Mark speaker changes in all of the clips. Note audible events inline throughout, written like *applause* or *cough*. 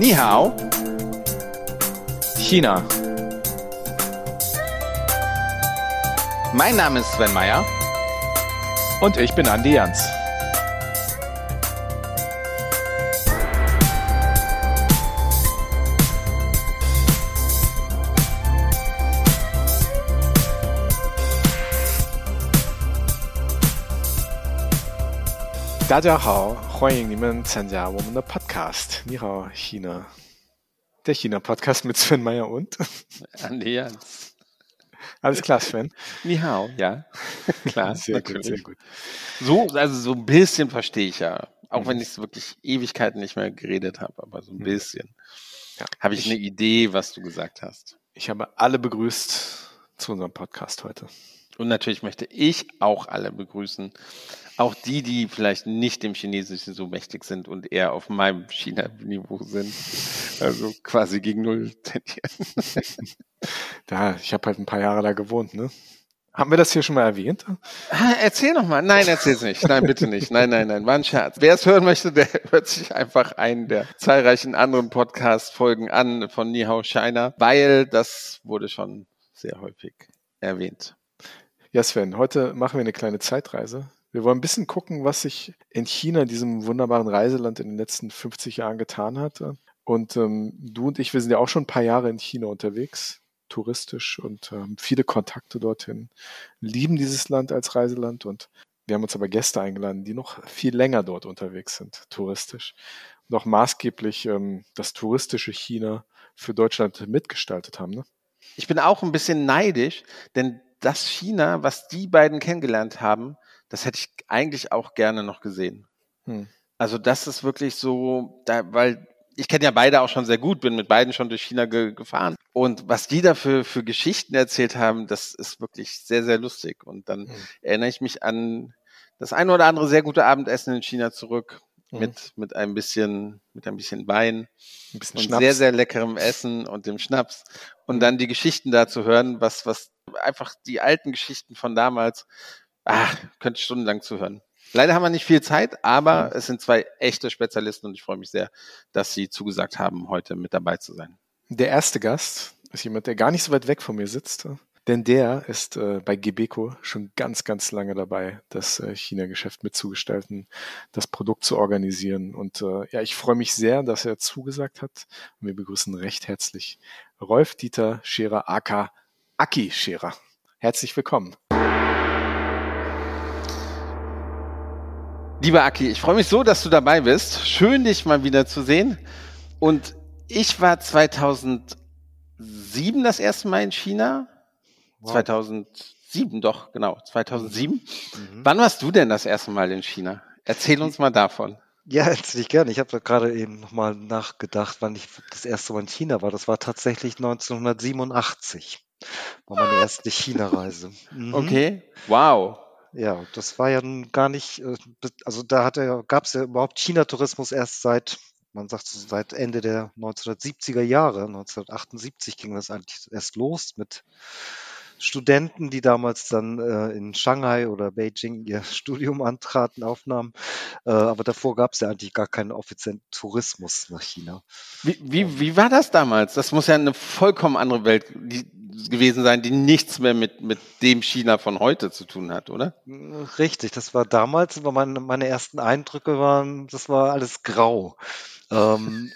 Speaker 1: Ni hao. China. Mein Name ist Sven Meyer.
Speaker 2: Und ich bin Andi Jans. Dajahao, 欢迎你们参加我们的 Podcast。你好，China。Der China-Podcast mit Sven Meyer und
Speaker 1: Andi Jans.
Speaker 2: Alles klar, Sven.
Speaker 1: Ni hao, ja. Klar,
Speaker 2: sehr
Speaker 1: natürlich.
Speaker 2: gut, sehr gut.
Speaker 1: So, also so ein bisschen verstehe ich ja. Auch
Speaker 2: Mhm.
Speaker 1: wenn ich es wirklich Ewigkeiten nicht mehr geredet habe, aber so ein
Speaker 2: Mhm.
Speaker 1: bisschen.
Speaker 2: Ja.
Speaker 1: Habe ich,
Speaker 2: Ich-
Speaker 1: eine Idee, was du gesagt hast.
Speaker 2: Ich habe alle begrüßt zu unserem Podcast heute.
Speaker 1: Und natürlich möchte ich auch alle begrüßen. Auch die, die vielleicht nicht dem Chinesischen so mächtig sind und eher auf meinem China-Niveau sind. Also quasi gegen Null *laughs* tendieren.
Speaker 2: Da, ich habe halt ein paar Jahre da gewohnt, ne? Haben wir das hier schon mal erwähnt?
Speaker 1: Ah, Erzähl noch mal. Nein, erzähl's nicht. Nein, bitte nicht. Nein, nein, nein. War ein Scherz. Wer es hören möchte, der *laughs* hört sich einfach einen der zahlreichen anderen Podcast-Folgen an von Nihao China, weil das wurde schon sehr häufig erwähnt.
Speaker 2: Ja, Sven, heute machen wir eine kleine Zeitreise. Wir wollen ein bisschen gucken, was sich in China, diesem wunderbaren Reiseland, in den letzten 50 Jahren getan hat. Und ähm, du und ich, wir sind ja auch schon ein paar Jahre in China unterwegs, touristisch und ähm, viele Kontakte dorthin, lieben dieses Land als Reiseland und wir haben uns aber Gäste eingeladen, die noch viel länger dort unterwegs sind, touristisch. Auch maßgeblich ähm, das touristische China für Deutschland mitgestaltet haben. Ne?
Speaker 1: Ich bin auch ein bisschen neidisch, denn das China, was die beiden kennengelernt haben, das hätte ich eigentlich auch gerne noch gesehen.
Speaker 2: Hm.
Speaker 1: Also das ist wirklich so, da, weil ich kenne ja beide auch schon sehr gut, bin mit beiden schon durch China ge gefahren. Und was die da für, für Geschichten erzählt haben, das ist wirklich sehr, sehr lustig. Und dann
Speaker 2: Mhm.
Speaker 1: erinnere ich mich an das eine oder andere sehr gute Abendessen in China zurück.
Speaker 2: Mhm.
Speaker 1: Mit, mit ein bisschen, mit ein bisschen Wein
Speaker 2: Ein bisschen
Speaker 1: und
Speaker 2: Schnaps.
Speaker 1: sehr, sehr leckerem Essen und dem Schnaps. Und
Speaker 2: Mhm.
Speaker 1: dann die Geschichten da zu hören, was, was einfach die alten Geschichten von damals, ah, könnte stundenlang zuhören. Leider haben wir nicht viel Zeit, aber es sind zwei echte Spezialisten und ich freue mich sehr, dass sie zugesagt haben, heute mit dabei zu sein.
Speaker 2: Der erste Gast ist jemand, der gar nicht so weit weg von mir sitzt, denn der ist äh, bei Gebeco schon ganz, ganz lange dabei, das äh, China-Geschäft mitzugestalten, das Produkt zu organisieren. Und äh, ja, ich freue mich sehr, dass er zugesagt hat. Und wir begrüßen recht herzlich Rolf Dieter Scherer, aka Aki Scherer. Herzlich willkommen.
Speaker 1: Lieber Aki, ich freue mich so, dass du dabei bist. Schön, dich mal wieder zu sehen. Und ich war 2007 das erste Mal in China.
Speaker 2: Wow.
Speaker 1: 2007, doch, genau, 2007.
Speaker 3: Mhm.
Speaker 1: Wann warst du denn das erste Mal in China? Erzähl uns mal davon.
Speaker 3: Ja, herzlich gerne. Ich habe gerade eben nochmal nachgedacht, wann ich das erste Mal in China war. Das war tatsächlich 1987. War meine erste China-Reise. Mhm.
Speaker 1: Okay, wow.
Speaker 3: Ja, das war ja nun gar nicht, äh, also da hatte, gab es ja überhaupt China-Tourismus erst seit, man sagt so seit Ende der 1970er Jahre. 1978 ging das eigentlich erst los mit Studenten, die damals dann äh, in Shanghai oder Beijing ihr *laughs* Studium antraten, aufnahmen. Äh, aber davor gab es ja eigentlich gar keinen offiziellen Tourismus nach China.
Speaker 1: Wie, wie, wie war das damals? Das muss ja eine vollkommen andere Welt gewesen sein, die nichts mehr mit, mit dem China von heute zu tun hat, oder?
Speaker 3: Richtig, das war damals, aber meine, meine ersten Eindrücke waren, das war alles grau. Ähm,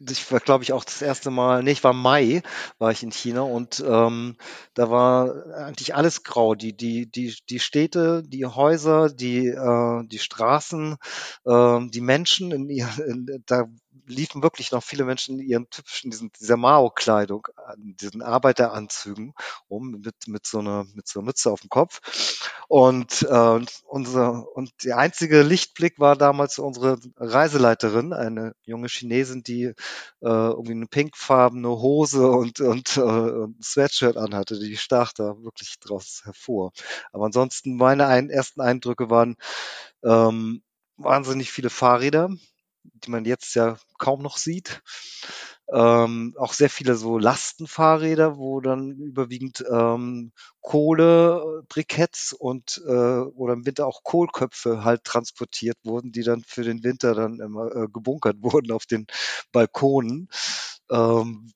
Speaker 3: ich war, glaube ich, auch das erste Mal, nee, ich war Mai, war ich in China und ähm, da war eigentlich alles grau. Die, die, die, die Städte, die Häuser, die, äh, die Straßen, ähm, die Menschen, in in, da liefen wirklich noch viele Menschen in ihren typischen, diesen, dieser Mao-Kleidung, diesen Arbeiteranzügen rum, mit, mit so einer, mit so einer Mütze auf dem Kopf. Und, äh, unser, und der einzige Lichtblick war damals unsere Reiseleiterin, eine junge Chinesin, die äh, irgendwie eine pinkfarbene Hose und, und, äh, und ein Sweatshirt anhatte, die stach da wirklich draus hervor. Aber ansonsten meine ein, ersten Eindrücke waren ähm, wahnsinnig viele Fahrräder, die man jetzt ja kaum noch sieht. ähm, auch sehr viele so Lastenfahrräder, wo dann überwiegend ähm, Kohlebriketts und äh, oder im Winter auch Kohlköpfe halt transportiert wurden, die dann für den Winter dann immer äh, gebunkert *laughs* wurden auf den Balkonen. Ähm,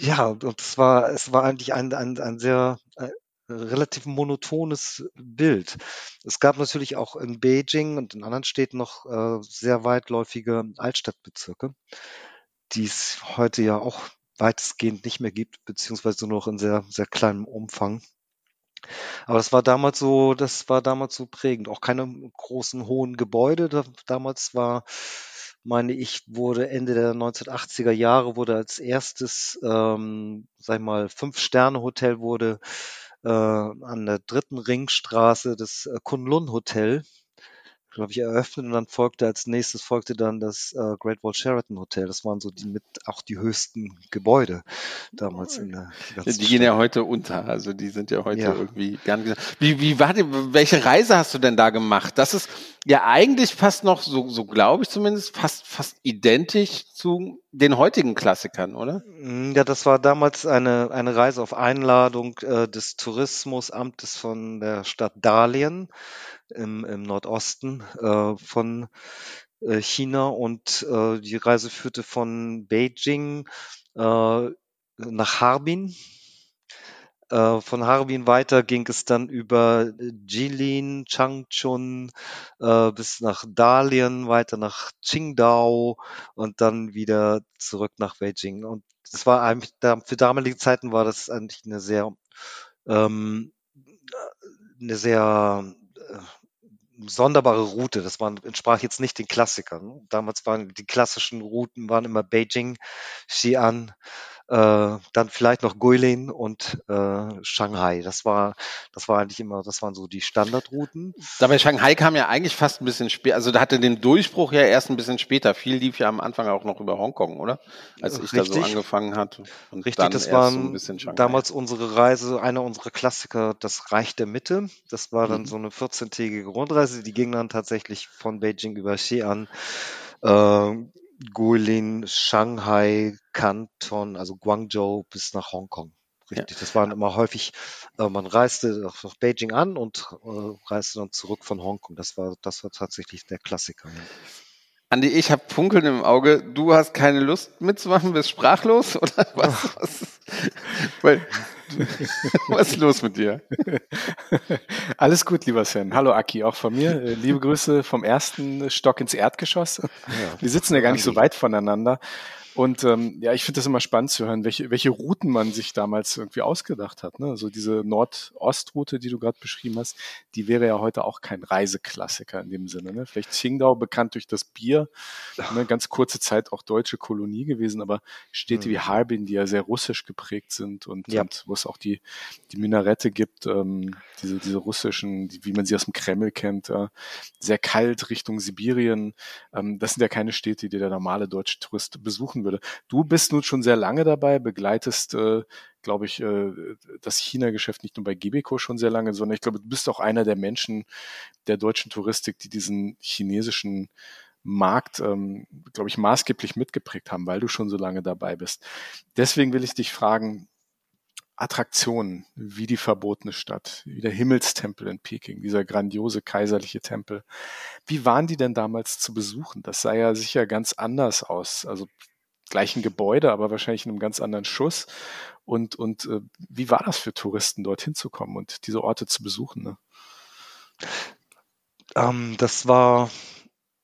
Speaker 3: ja, und es war, es war eigentlich ein, ein, ein sehr äh, relativ monotones Bild. Es gab natürlich auch in Beijing und in anderen Städten noch äh, sehr weitläufige Altstadtbezirke, die es heute ja auch weitestgehend nicht mehr gibt, beziehungsweise nur noch in sehr, sehr kleinem Umfang. Aber das war damals so, das war damals so prägend. Auch keine großen hohen Gebäude. Da, damals war meine ich, wurde Ende der 1980er Jahre wurde als erstes, ähm, sag ich mal, Fünf-Sterne-Hotel wurde an der dritten Ringstraße das äh, Kunlun Hotel glaube ich, eröffnet und dann folgte als nächstes folgte dann das äh, Great Wall Sheraton Hotel. Das waren so die mit auch die höchsten Gebäude damals in der
Speaker 1: Die Stadt. gehen ja heute unter, also die sind ja heute ja. irgendwie gar nicht. Wie, wie war die, welche Reise hast du denn da gemacht? Das ist ja eigentlich fast noch, so, so glaube ich zumindest, fast, fast identisch zu den heutigen Klassikern, oder?
Speaker 3: Mm, ja, das war damals eine, eine Reise auf Einladung äh, des Tourismusamtes von der Stadt Dalian im, im Nordosten äh, von äh, China und äh, die Reise führte von Beijing äh, nach Harbin. Äh, von Harbin weiter ging es dann über Jilin, Changchun äh, bis nach Dalian, weiter nach Qingdao und dann wieder zurück nach Beijing. Und das war eigentlich, für damalige Zeiten war das eigentlich eine sehr, ähm, eine sehr sonderbare Route. Das war, entsprach jetzt nicht den Klassikern. Damals waren die klassischen Routen waren immer Beijing, Xi'an, äh, dann vielleicht noch Guilin und äh, Shanghai. Das war, das war eigentlich immer, das waren so die Standardrouten.
Speaker 1: Dabei Shanghai kam ja eigentlich fast ein bisschen später, also da hatte den Durchbruch ja erst ein bisschen später. Viel lief ja am Anfang auch noch über Hongkong, oder? Als ich Richtig. da so angefangen hatte.
Speaker 3: Und Richtig, das war so damals unsere Reise, einer unserer Klassiker, das Reich der Mitte. Das war dann mhm. so eine 14-tägige Rundreise, die ging dann tatsächlich von Beijing über Xi'an. Äh, Guilin, Shanghai, Canton, also Guangzhou bis nach Hongkong. Richtig, ja. das waren immer häufig, äh, man reiste nach Beijing an und äh, reiste dann zurück von Hongkong. Das war, das war tatsächlich der Klassiker.
Speaker 1: Andi, ich habe Funkeln im Auge. Du hast keine Lust mitzumachen, bist sprachlos *laughs* oder was? was? Weil, *laughs* was ist los mit dir? *laughs*
Speaker 2: Alles gut, lieber Sven. Hallo Aki, auch von mir. Äh, liebe Grüße vom ersten Stock ins Erdgeschoss. Wir sitzen ja gar nicht so weit voneinander. Und ähm, ja, ich finde das immer spannend zu hören, welche, welche Routen man sich damals irgendwie ausgedacht hat. Ne? Also diese Nord-Ost-Route, die du gerade beschrieben hast, die wäre ja heute auch kein Reiseklassiker in dem Sinne. Ne? Vielleicht Qingdao bekannt durch das Bier, ne? ganz kurze Zeit auch deutsche Kolonie gewesen, aber Städte mhm. wie Harbin, die ja sehr russisch geprägt sind und, ja. und wo es auch die, die Minarette gibt, ähm, diese, diese russischen, die, wie man sie aus dem Kreml kennt, äh, sehr kalt Richtung Sibirien. Ähm, das sind ja keine Städte, die der normale deutsche Tourist besuchen würde. Du bist nun schon sehr lange dabei, begleitest, äh, glaube ich, äh, das China-Geschäft nicht nur bei Gebeco schon sehr lange, sondern ich glaube, du bist auch einer der Menschen der deutschen Touristik, die diesen chinesischen Markt, ähm, glaube ich, maßgeblich mitgeprägt haben, weil du schon so lange dabei bist. Deswegen will ich dich fragen, Attraktionen wie die verbotene Stadt, wie der Himmelstempel in Peking, dieser grandiose kaiserliche Tempel. Wie waren die denn damals zu besuchen? Das sah ja sicher ganz anders aus. Also gleichen Gebäude, aber wahrscheinlich in einem ganz anderen Schuss. Und, und äh, wie war das für Touristen, dorthin zu kommen und diese Orte zu besuchen? Ne?
Speaker 3: Ähm, das war,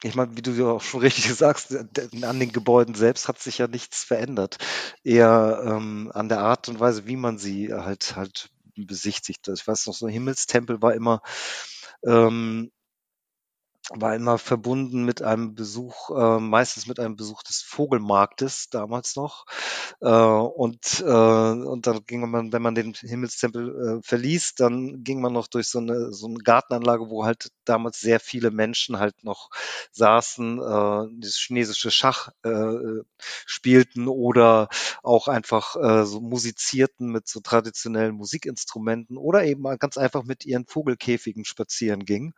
Speaker 3: ich meine, wie du ja auch schon *laughs* richtig sagst, an den Gebäuden selbst hat sich ja nichts verändert. Eher ähm, an der Art und Weise, wie man sie halt halt besichtigt. Ich weiß noch, so ein Himmelstempel war immer ähm, war immer verbunden mit einem Besuch, äh, meistens mit einem Besuch des Vogelmarktes damals noch. Äh, und, äh, und dann ging man, wenn man den Himmelstempel äh, verließ, dann ging man noch durch so eine, so eine Gartenanlage, wo halt damals sehr viele Menschen halt noch saßen, äh, das chinesische Schach äh, spielten oder auch einfach äh, so musizierten mit so traditionellen Musikinstrumenten oder eben ganz einfach mit ihren Vogelkäfigen spazieren gingen.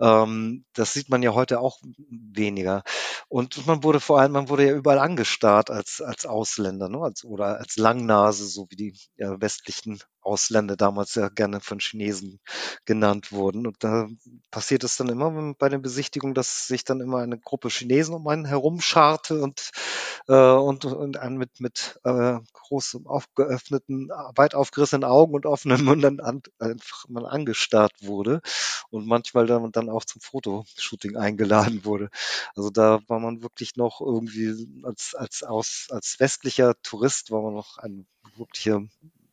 Speaker 3: Ähm, das sieht man ja heute auch weniger. Und man wurde vor allem, man wurde ja überall angestarrt als, als Ausländer, ne? als, oder als Langnase, so wie die ja, westlichen Ausländer damals ja gerne von Chinesen genannt wurden. Und da passiert es dann immer bei den Besichtigungen, dass sich dann immer eine Gruppe Chinesen um einen herumscharte und, äh, und, und einen mit, mit äh, groß aufgeöffneten, weit aufgerissenen Augen und offenen Mündern an, einfach mal angestarrt wurde und manchmal dann, dann auch zum Fotoshooting eingeladen wurde. Also da war man wirklich noch irgendwie als, als, aus, als westlicher Tourist war man noch ein wirklicher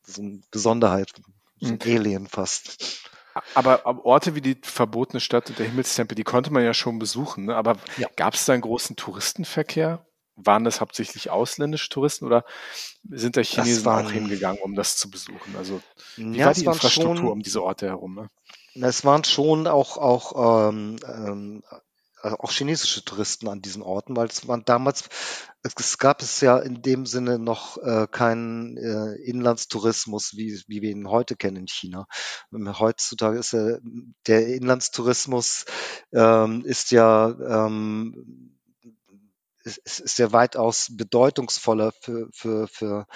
Speaker 3: so eine Besonderheit, so ein. Alien fast.
Speaker 2: Aber, Orte wie die verbotene Stadt und der Himmelstempel, die konnte man ja schon besuchen. Ne? Aber ja. gab es da einen großen Touristenverkehr? Waren das hauptsächlich ausländische Touristen oder sind da Chinesen waren, auch hingegangen, um das zu besuchen? Also wie ja, war die Infrastruktur schon, um diese Orte herum? Ne?
Speaker 3: Es waren schon auch, auch ähm, ähm, auch chinesische Touristen an diesen Orten, weil es waren damals, es gab es ja in dem Sinne noch äh, keinen äh, Inlandstourismus, wie, wie wir ihn heute kennen in China. Heutzutage ist ja, der Inlandstourismus ähm, ist ja ähm, ist, ist ja weitaus bedeutungsvoller für, für, für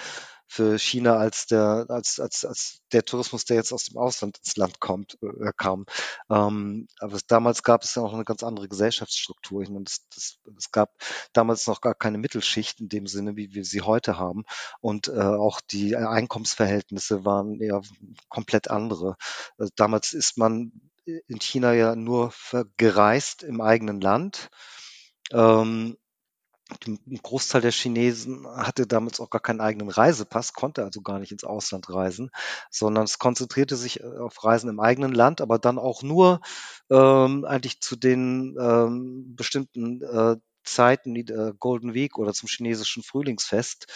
Speaker 3: für China als der, als, als, als der Tourismus, der jetzt aus dem Ausland ins Land kommt, äh, kam. Ähm, aber damals gab es ja auch eine ganz andere Gesellschaftsstruktur. Ich meine, das, das, es gab damals noch gar keine Mittelschicht in dem Sinne, wie wir sie heute haben. Und äh, auch die Einkommensverhältnisse waren ja komplett andere. Also damals ist man in China ja nur gereist im eigenen Land. Ähm, ein Großteil der Chinesen hatte damals auch gar keinen eigenen Reisepass, konnte also gar nicht ins Ausland reisen, sondern es konzentrierte sich äh, auf Reisen im eigenen Land, aber dann auch nur ähm, eigentlich zu den ähm, bestimmten äh, Zeiten, wie der Golden Week oder zum chinesischen Frühlingsfest,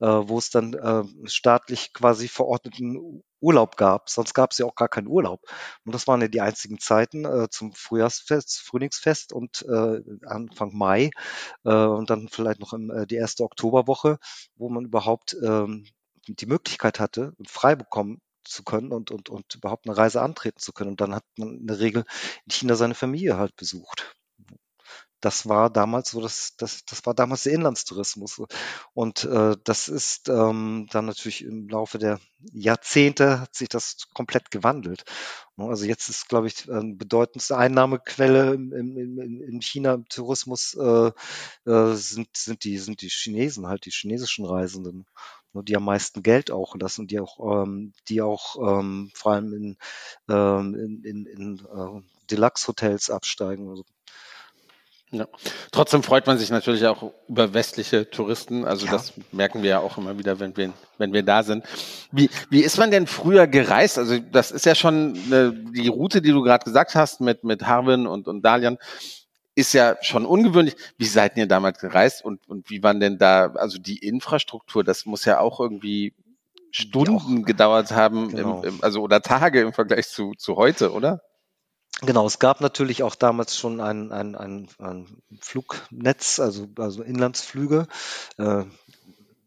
Speaker 3: äh, wo es dann äh, staatlich quasi verordneten Urlaub gab. Sonst gab es ja auch gar keinen Urlaub. Und das waren ja die einzigen Zeiten äh, zum Frühjahrsfest, Frühlingsfest und äh, Anfang Mai äh, und dann vielleicht noch im, äh, die erste Oktoberwoche, wo man überhaupt ähm, die Möglichkeit hatte frei bekommen zu können und, und, und überhaupt eine Reise antreten zu können. Und dann hat man in der Regel in China seine Familie halt besucht das war damals so, das, das, das war damals der Inlandstourismus. Und äh, das ist ähm, dann natürlich im Laufe der Jahrzehnte hat sich das komplett gewandelt. Ne, also jetzt ist, glaube ich, eine bedeutendste Einnahmequelle in, in, in China im Tourismus äh, äh, sind, sind, die, sind die Chinesen, halt die chinesischen Reisenden, ne, die am meisten Geld auch lassen, die auch, ähm, die auch ähm, vor allem in, ähm, in, in, in äh, Deluxe-Hotels absteigen. Also
Speaker 1: ja. Trotzdem freut man sich natürlich auch über westliche Touristen. Also ja. das merken wir ja auch immer wieder, wenn wir, wenn wir da sind. Wie, wie ist man denn früher gereist? Also das ist ja schon eine, die Route, die du gerade gesagt hast mit, mit Harvin und, und Dalian, ist ja schon ungewöhnlich. Wie seid ihr damals gereist und, und wie waren denn da, also die Infrastruktur, das muss ja auch irgendwie Stunden gedauert haben, genau. im, im, also oder Tage im Vergleich zu, zu heute, oder?
Speaker 3: Genau, es gab natürlich auch damals schon ein, ein, ein, ein Flugnetz, also, also Inlandsflüge. Äh,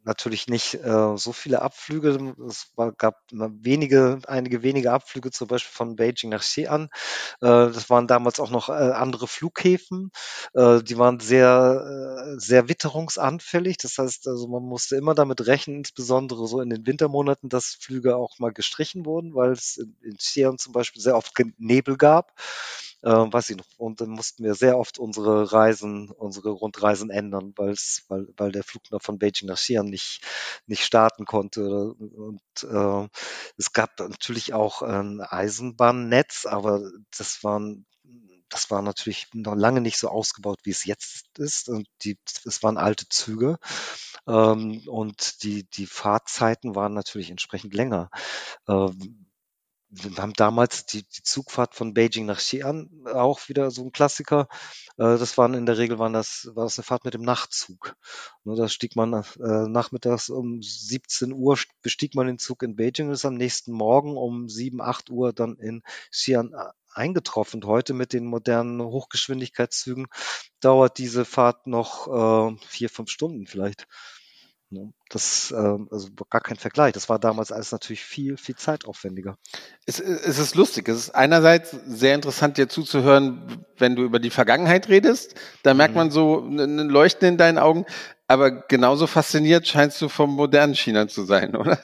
Speaker 3: natürlich nicht äh, so viele Abflüge. Es war, gab wenige, einige wenige Abflüge, zum Beispiel von Beijing nach Xi'an. Äh, das waren damals auch noch äh, andere Flughäfen. Äh, die waren sehr, äh, sehr witterungsanfällig. Das heißt, also man musste immer damit rechnen, insbesondere so in den Wintermonaten, dass Flüge auch mal gestrichen wurden, weil es in, in Xi'an zum Beispiel sehr oft Nebel gab äh, weiß ich noch. Und dann mussten wir sehr oft unsere Reisen, unsere Rundreisen ändern, weil es, weil, weil der Flug von Beijing nach Xi'an nicht, nicht starten konnte. Und äh, es gab natürlich auch ein Eisenbahnnetz, aber das waren das war natürlich noch lange nicht so ausgebaut, wie es jetzt ist. Und die, es waren alte Züge. Ähm, und die, die Fahrzeiten waren natürlich entsprechend länger. Ähm, wir haben damals die, die Zugfahrt von Beijing nach Xi'an auch wieder so ein Klassiker. Äh, das waren in der Regel waren das, war das eine Fahrt mit dem Nachtzug. Ne, da stieg man äh, nachmittags um 17 Uhr bestieg man den Zug in Beijing und ist am nächsten Morgen um 7, 8 Uhr dann in Xi'an äh, eingetroffen. Heute mit den modernen Hochgeschwindigkeitszügen dauert diese Fahrt noch äh, vier, fünf Stunden vielleicht. Ne? Das, äh, also gar kein Vergleich. Das war damals alles natürlich viel, viel zeitaufwendiger.
Speaker 1: Es, es ist lustig. Es ist einerseits sehr interessant, dir zuzuhören, wenn du über die Vergangenheit redest. Da merkt mhm. man so ein Leuchten in deinen Augen. Aber genauso fasziniert scheinst du vom modernen China zu sein, *laughs* oder?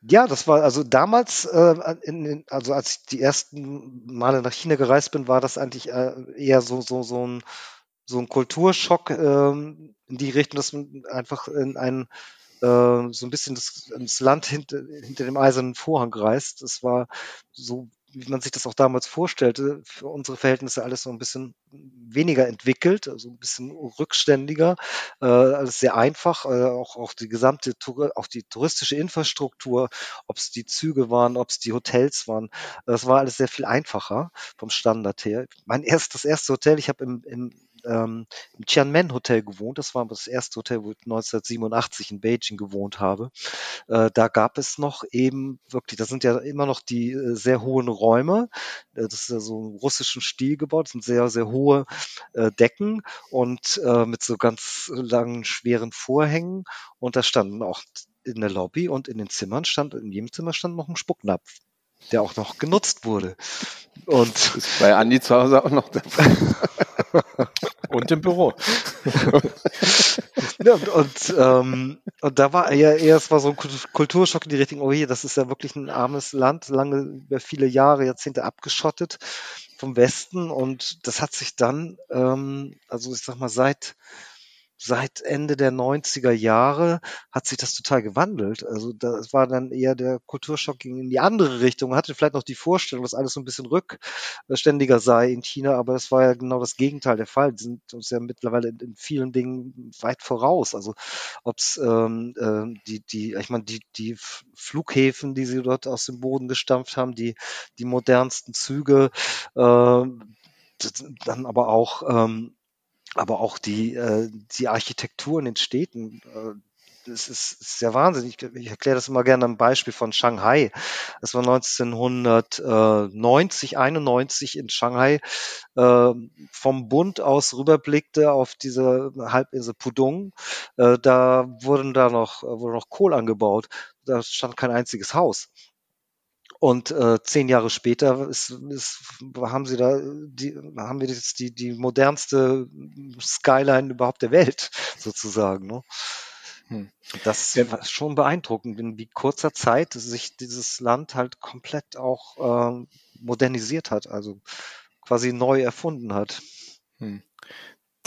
Speaker 3: Ja, das war also damals, äh, in, in, also als ich die ersten Male nach China gereist bin, war das eigentlich äh, eher so so so ein so ein Kulturschock ähm, in die Richtung, dass man einfach in ein äh, so ein bisschen das, ins Land hinter, hinter dem eisernen Vorhang reist. Es war so wie man sich das auch damals vorstellte, für unsere Verhältnisse alles so ein bisschen weniger entwickelt, also ein bisschen rückständiger, äh, alles sehr einfach, äh, auch, auch die gesamte, auch die touristische Infrastruktur, ob es die Züge waren, ob es die Hotels waren, das war alles sehr viel einfacher vom Standard her. Mein erstes, das erste Hotel, ich habe im, im ähm, im Tianmen Hotel gewohnt. Das war das erste Hotel, wo ich 1987 in Beijing gewohnt habe. Äh, da gab es noch eben wirklich, da sind ja immer noch die äh, sehr hohen Räume. Äh, das ist ja so im russischen Stil gebaut. Das sind sehr, sehr hohe äh, Decken und äh, mit so ganz langen, schweren Vorhängen. Und da standen auch in der Lobby und in den Zimmern stand, in jedem Zimmer stand noch ein Spucknapf der auch noch genutzt wurde.
Speaker 1: Und das ist bei Andi zu Hause auch noch Fall. *laughs*
Speaker 2: Und im Büro. *laughs*
Speaker 3: ja, und, und, ähm, und da war ja es war so ein Kulturschock in die Richtung, oh je, das ist ja wirklich ein armes Land, lange über viele Jahre, Jahrzehnte abgeschottet vom Westen und das hat sich dann, ähm, also ich sag mal, seit seit Ende der 90er Jahre hat sich das total gewandelt. Also das war dann eher der Kulturschock ging in die andere Richtung. Man hatte vielleicht noch die Vorstellung, dass alles so ein bisschen rückständiger sei in China, aber das war ja genau das Gegenteil der Fall. Die sind uns ja mittlerweile in, vielen Dingen weit voraus. Also ob's ähm, äh, die, die, ich meine, die, die Flughäfen, die sie dort aus dem Boden gestampft haben, die, die modernsten Züge, äh, dann aber auch ähm, aber auch die, äh, die Architektur in den Städten, äh, das ist, ist ja wahnsinnig. Ich, ich erkläre das immer gerne am Beispiel von Shanghai. Das war 1990, 91 in Shanghai äh, vom Bund aus rüberblickte auf diese Halbinsel Pudong. Äh, da wurden da noch, wurde noch Kohl angebaut. Da stand kein einziges Haus. Und äh, zehn Jahre später ist, ist, haben sie da die, haben wir jetzt die, die modernste Skyline überhaupt der Welt, *laughs* sozusagen. Ne? Hm. Das ja. war schon beeindruckend, in wie kurzer Zeit sich dieses Land halt komplett auch äh, modernisiert hat, also quasi neu erfunden hat. Hm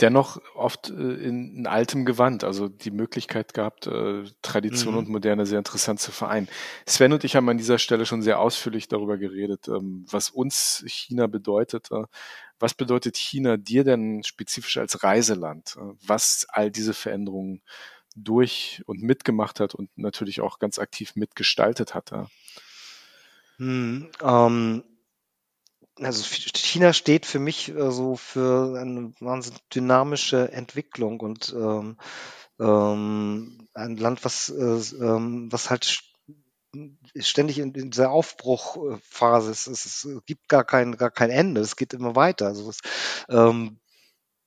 Speaker 2: dennoch oft äh, in, in altem Gewand, also die Möglichkeit gehabt, äh, Tradition mhm. und Moderne sehr interessant zu vereinen. Sven und ich haben an dieser Stelle schon sehr ausführlich darüber geredet, ähm, was uns China bedeutet. Äh, was bedeutet China dir denn spezifisch als Reiseland? Äh, was all diese Veränderungen durch und mitgemacht hat und natürlich auch ganz aktiv mitgestaltet hat?
Speaker 3: Hm, ähm also China steht für mich äh, so für eine wahnsinnig dynamische Entwicklung und ähm, ähm, ein Land, was, äh, ähm, was halt ständig in, in dieser Aufbruchphase ist. Es, es, gibt gar kein, gar kein Ende. Es geht immer weiter. Also es, ähm,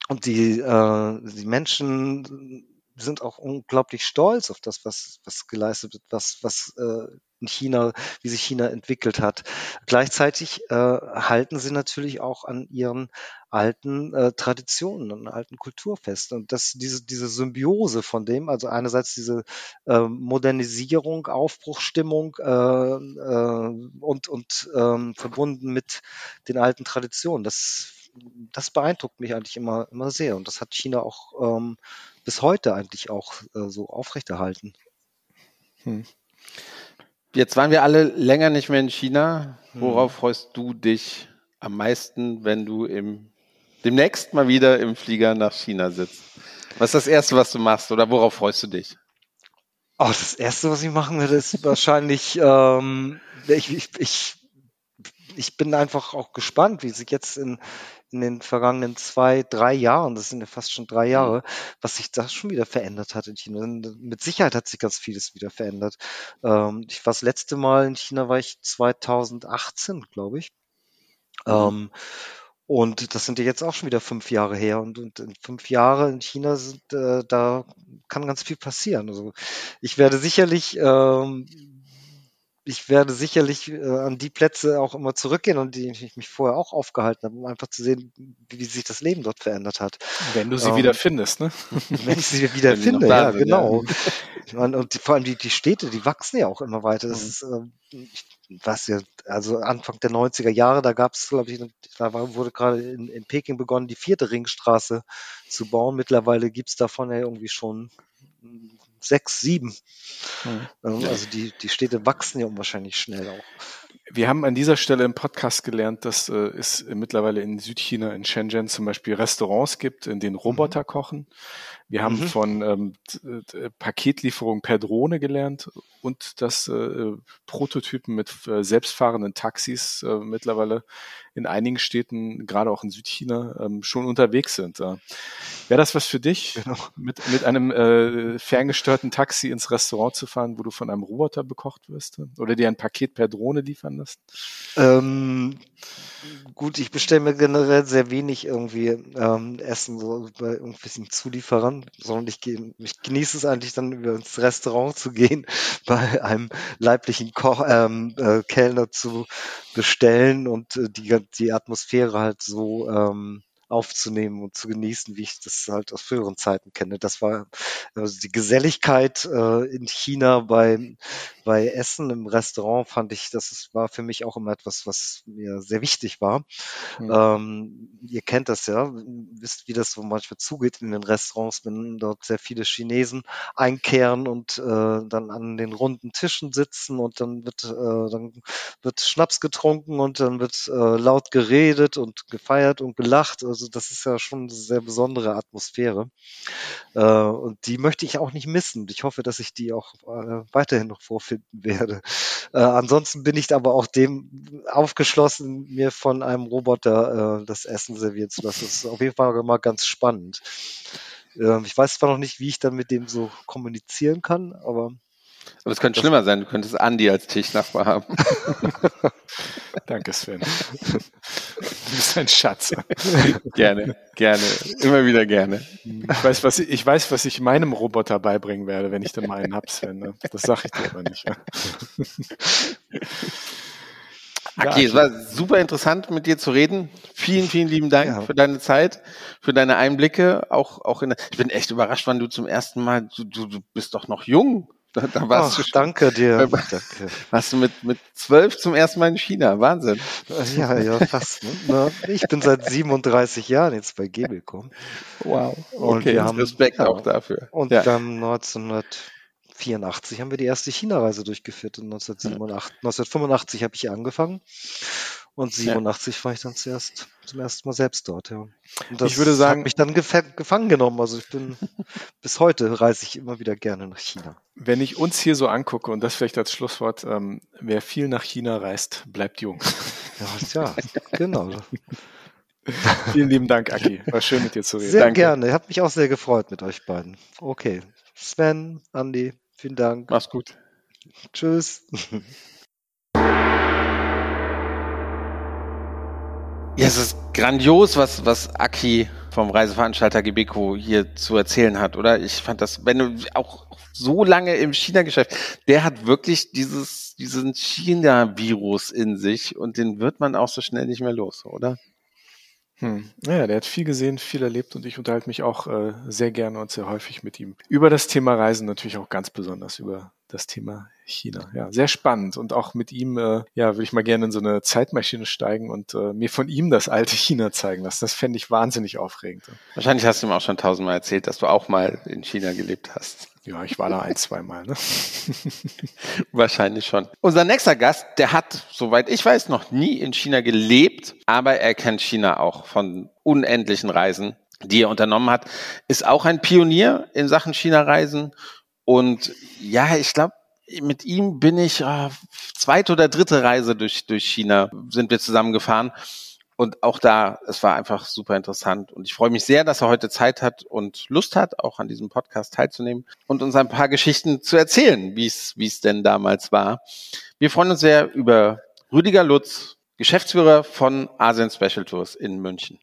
Speaker 3: und die, äh, die Menschen sind auch unglaublich stolz auf das, was, was geleistet wird, was, was äh, in China, wie sich China entwickelt hat. Gleichzeitig äh, halten sie natürlich auch an ihren alten äh, Traditionen, an alten Kulturfesten. Und das, diese, diese Symbiose von dem, also einerseits diese äh, Modernisierung, Aufbruchstimmung äh, äh, und, und ähm, verbunden mit den alten Traditionen, das das beeindruckt mich eigentlich immer, immer sehr. Und das hat China auch ähm, bis heute eigentlich auch äh, so aufrechterhalten.
Speaker 1: Hm. Jetzt waren wir alle länger nicht mehr in China. Worauf hm. freust du dich am meisten, wenn du im, demnächst mal wieder im Flieger nach China sitzt? Was ist das Erste, was du machst oder worauf freust du dich?
Speaker 3: Oh, das Erste, was ich machen werde, ist wahrscheinlich, ähm, ich, ich, ich, ich bin einfach auch gespannt, wie sich jetzt in, in den vergangenen zwei, drei Jahren, das sind ja fast schon drei Jahre, mhm. was sich da schon wieder verändert hat in China. Mit Sicherheit hat sich ganz vieles wieder verändert. Ähm, ich war das letzte Mal in China, war ich 2018, glaube ich. Mhm. Ähm, und das sind ja jetzt auch schon wieder fünf Jahre her. Und, und in fünf Jahre in China sind, äh, da kann ganz viel passieren. Also ich werde sicherlich ähm, ich werde sicherlich äh, an die Plätze auch immer zurückgehen, an die ich mich vorher auch aufgehalten habe, um einfach zu sehen, wie, wie sich das Leben dort verändert hat.
Speaker 2: Wenn du sie ähm, wieder findest, ne? *laughs*
Speaker 3: Wenn ich sie *laughs* wieder finde, ja, sind, genau. Ja. Und, und die, vor allem die, die Städte, die wachsen ja auch immer weiter. Das mhm. ist, äh, was ja, also Anfang der 90er Jahre, da gab es, glaube ich, da war, wurde gerade in, in Peking begonnen, die vierte Ringstraße zu bauen. Mittlerweile gibt's davon ja irgendwie schon sechs, sieben. Mhm. Also die, die Städte wachsen ja unwahrscheinlich schnell auch.
Speaker 2: Wir haben an dieser Stelle im Podcast gelernt, dass äh, es mittlerweile in Südchina, in Shenzhen zum Beispiel Restaurants gibt, in denen Roboter mhm. kochen. Wir haben mhm. von ähm, Paketlieferung per Drohne gelernt und dass äh, Prototypen mit äh, selbstfahrenden Taxis äh, mittlerweile in einigen Städten, gerade auch in Südchina, ähm, schon unterwegs sind. Äh. Wäre das was für dich, genau. mit, mit einem äh, ferngesteuerten Taxi ins Restaurant zu fahren, wo du von einem Roboter bekocht wirst? Oder dir ein Paket per Drohne liefern lässt?
Speaker 3: Ähm, gut, ich bestelle mir generell sehr wenig irgendwie ähm, Essen so bei irgendwelchen Zulieferern, sondern ich, ich genieße es eigentlich dann über ins Restaurant zu gehen, *laughs* bei einem leiblichen Koch, ähm, äh, Kellner zu bestellen und äh, die, die Atmosphäre halt so ähm, aufzunehmen und zu genießen, wie ich das halt aus früheren Zeiten kenne. Das war also die Geselligkeit äh, in China bei, bei Essen im Restaurant fand ich, das war für mich auch immer etwas, was mir sehr wichtig war. Mhm. Ähm, ihr kennt das ja, wisst, wie das so manchmal zugeht in den Restaurants, wenn dort sehr viele Chinesen einkehren und äh, dann an den runden Tischen sitzen und dann wird, äh, dann wird Schnaps getrunken und dann wird äh, laut geredet und gefeiert und gelacht. Also also das ist ja schon eine sehr besondere Atmosphäre. Äh, und die möchte ich auch nicht missen. Ich hoffe, dass ich die auch äh, weiterhin noch vorfinden werde. Äh, ansonsten bin ich aber auch dem aufgeschlossen, mir von einem Roboter äh, das Essen servieren zu lassen. Das ist auf jeden Fall immer ganz spannend. Ähm, ich weiß zwar noch nicht, wie ich dann mit dem so kommunizieren kann, aber
Speaker 1: aber es könnte schlimmer sein, du könntest Andi als Tischnachbar haben. *laughs*
Speaker 2: Danke, Sven. Du bist ein Schatz.
Speaker 1: gerne, gerne. Immer wieder gerne.
Speaker 2: Ich weiß, was ich, ich weiß, was ich meinem Roboter beibringen werde, wenn ich dann mal einen hab, Sven. Ne? Das sage ich dir aber nicht. *laughs*
Speaker 1: Okay, es war super interessant, mit dir zu reden. Vielen, vielen lieben Dank ja. für deine Zeit, für deine Einblicke. Auch, auch in, ich bin echt überrascht, wann du zum ersten Mal, du, du, du bist doch noch jung.
Speaker 3: Da, da warst Ach, du schon, danke dir. danke.
Speaker 1: Warst du mit, mit zwölf zum ersten Mal in China? Wahnsinn.
Speaker 3: Ja, ja, fast. Ne? Ich bin seit 37 Jahren jetzt bei Gebelcom.
Speaker 1: Wow. Und okay, wir haben, Respekt ja, auch dafür.
Speaker 3: Und ja. dann 1984 haben wir die erste China-Reise durchgeführt. Und 1987, 1985 habe ich angefangen. Und 87 ja. war ich dann zuerst zum ersten Mal selbst dort, ja. Und das
Speaker 2: ich würde sagen,
Speaker 3: hat mich dann gef gefangen genommen. Also ich bin *laughs* bis heute reise ich immer wieder gerne nach China.
Speaker 2: Wenn ich uns hier so angucke, und das vielleicht als Schlusswort, ähm, wer viel nach China reist, bleibt jung.
Speaker 3: Ja, ja genau. *laughs*
Speaker 2: Vielen lieben Dank, Aki. War schön mit dir zu reden.
Speaker 3: Sehr Danke. gerne. Ich habe mich auch sehr gefreut mit euch beiden. Okay. Sven, Andi, vielen Dank.
Speaker 1: Mach's gut.
Speaker 3: Tschüss. *laughs*
Speaker 1: Ja, es ist grandios, was, was Aki vom Reiseveranstalter Gebeko hier zu erzählen hat, oder? Ich fand das, wenn du auch so lange im China-Geschäft, der hat wirklich dieses, diesen China-Virus in sich und den wird man auch so schnell nicht mehr los, oder?
Speaker 2: Hm. Ja, der hat viel gesehen, viel erlebt und ich unterhalte mich auch äh, sehr gerne und sehr häufig mit ihm über das Thema Reisen, natürlich auch ganz besonders über das Thema China. Ja, sehr spannend und auch mit ihm, äh, ja, würde ich mal gerne in so eine Zeitmaschine steigen und äh, mir von ihm das alte China zeigen lassen. Das fände ich wahnsinnig aufregend.
Speaker 1: Wahrscheinlich hast du ihm auch schon tausendmal erzählt, dass du auch mal in China gelebt hast.
Speaker 2: Ja, ich war da ein, zwei Mal. Ne? *laughs*
Speaker 1: Wahrscheinlich schon. Unser nächster Gast, der hat, soweit ich weiß, noch nie in China gelebt, aber er kennt China auch von unendlichen Reisen, die er unternommen hat, ist auch ein Pionier in Sachen China-Reisen. Und ja, ich glaube, mit ihm bin ich äh, zweite oder dritte Reise durch, durch China sind wir zusammengefahren. Und auch da, es war einfach super interessant. Und ich freue mich sehr, dass er heute Zeit hat und Lust hat, auch an diesem Podcast teilzunehmen und uns ein paar Geschichten zu erzählen, wie es, wie es denn damals war. Wir freuen uns sehr über Rüdiger Lutz, Geschäftsführer von Asien Special Tours in München.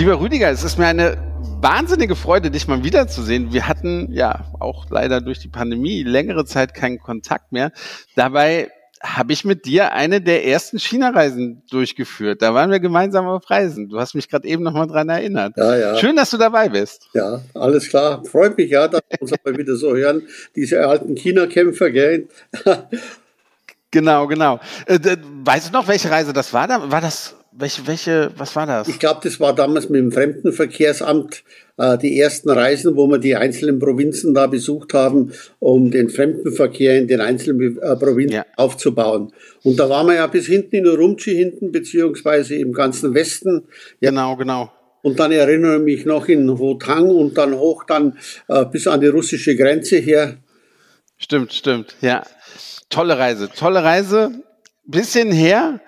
Speaker 1: Lieber Rüdiger, es ist mir eine wahnsinnige Freude, dich mal wiederzusehen. Wir hatten ja auch leider durch die Pandemie längere Zeit keinen Kontakt mehr. Dabei habe ich mit dir eine der ersten China-Reisen durchgeführt. Da waren wir gemeinsam auf Reisen. Du hast mich gerade eben noch mal dran erinnert. Ja, ja. Schön, dass du dabei bist.
Speaker 4: Ja, alles klar. Freut mich ja, dass wir uns mal wieder so hören. Diese alten China-Kämpfer, gell? *laughs*
Speaker 1: genau, genau. Äh, weißt du noch, welche Reise das war? War das welche, welche, was war das?
Speaker 4: Ich glaube, das war damals mit dem Fremdenverkehrsamt äh, die ersten Reisen, wo wir die einzelnen Provinzen da besucht haben, um den Fremdenverkehr in den einzelnen äh, Provinzen ja. aufzubauen. Und da waren wir ja bis hinten in Urumqi hinten, beziehungsweise im ganzen Westen.
Speaker 1: Ja. Genau, genau.
Speaker 4: Und dann erinnere ich mich noch in Hotang und dann hoch dann äh, bis an die russische Grenze her.
Speaker 1: Stimmt, stimmt, ja. Tolle Reise, tolle Reise. Bisschen her.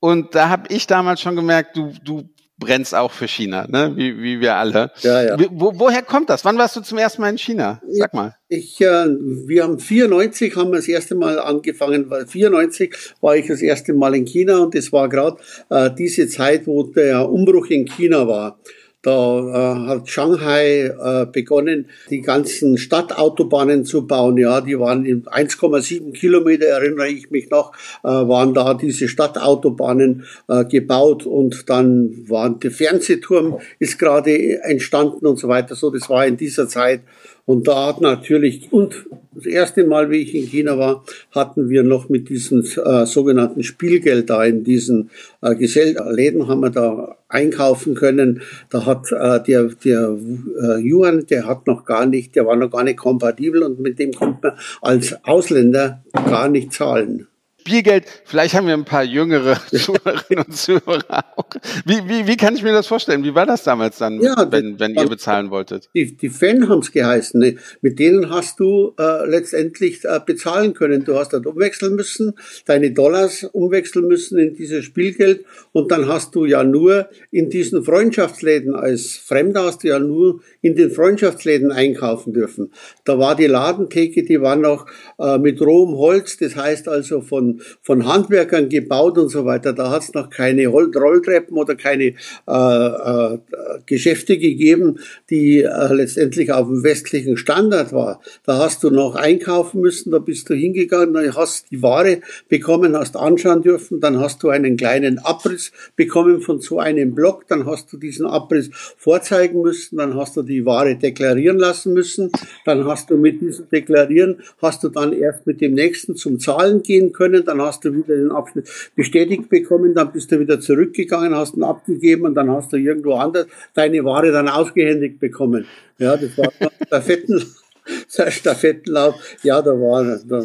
Speaker 1: Und da habe ich damals schon gemerkt, du, du brennst auch für China, ne? wie, wie wir alle. Ja, ja. Wo, woher kommt das? Wann warst du zum ersten Mal in China? Sag mal.
Speaker 4: Ich, äh, wir haben 94 haben wir das erste Mal angefangen, weil 94 war ich das erste Mal in China und es war gerade äh, diese Zeit, wo der Umbruch in China war. Da äh, hat Shanghai äh, begonnen, die ganzen Stadtautobahnen zu bauen. Ja, die waren in 1,7 Kilometer, erinnere ich mich noch, äh, waren da diese Stadtautobahnen äh, gebaut und dann waren der Fernsehturm ist gerade entstanden und so weiter. So, das war in dieser Zeit. Und da hat natürlich, und das erste Mal, wie ich in China war, hatten wir noch mit diesem äh, sogenannten Spielgeld da in diesen äh, Läden haben wir da einkaufen können. Da hat äh, der, der äh, Yuan, der hat noch gar nicht, der war noch gar nicht kompatibel und mit dem konnte man als Ausländer gar nicht zahlen.
Speaker 1: Spielgeld, vielleicht haben wir ein paar jüngere *laughs* Zuhörerinnen und Zuhörer auch. Wie, wie, wie kann ich mir das vorstellen? Wie war das damals dann, ja, wenn, wenn ihr bezahlen wolltet?
Speaker 4: Die, die Fan haben es geheißen. Ne? Mit denen hast du äh, letztendlich äh, bezahlen können. Du hast dann umwechseln müssen, deine Dollars umwechseln müssen in dieses Spielgeld und dann hast du ja nur in diesen Freundschaftsläden als Fremder hast du ja nur in den Freundschaftsläden einkaufen dürfen. Da war die Ladentheke, die war noch äh, mit rohem Holz, das heißt also von von, Handwerkern gebaut und so weiter. Da hat es noch keine Rolltreppen oder keine äh, äh, Geschäfte gegeben, die äh, letztendlich auf dem westlichen Standard war. Da hast du noch einkaufen müssen, da bist du hingegangen, dann hast die Ware bekommen, hast anschauen dürfen, dann hast du einen kleinen Abriss bekommen von so einem Block, dann hast du diesen Abriss vorzeigen müssen, dann hast du die Ware deklarieren lassen müssen, dann hast du mit diesem Deklarieren, hast du dann erst mit dem nächsten zum Zahlen gehen können, dann hast du wieder den Abschnitt bestätigt bekommen, dann bist du wieder zurückgegangen, hast ihn abgegeben und dann hast du irgendwo anders deine Ware dann ausgehändigt bekommen. Ja, das war der Fetten, der Stafettenlauf. Ja, da war, da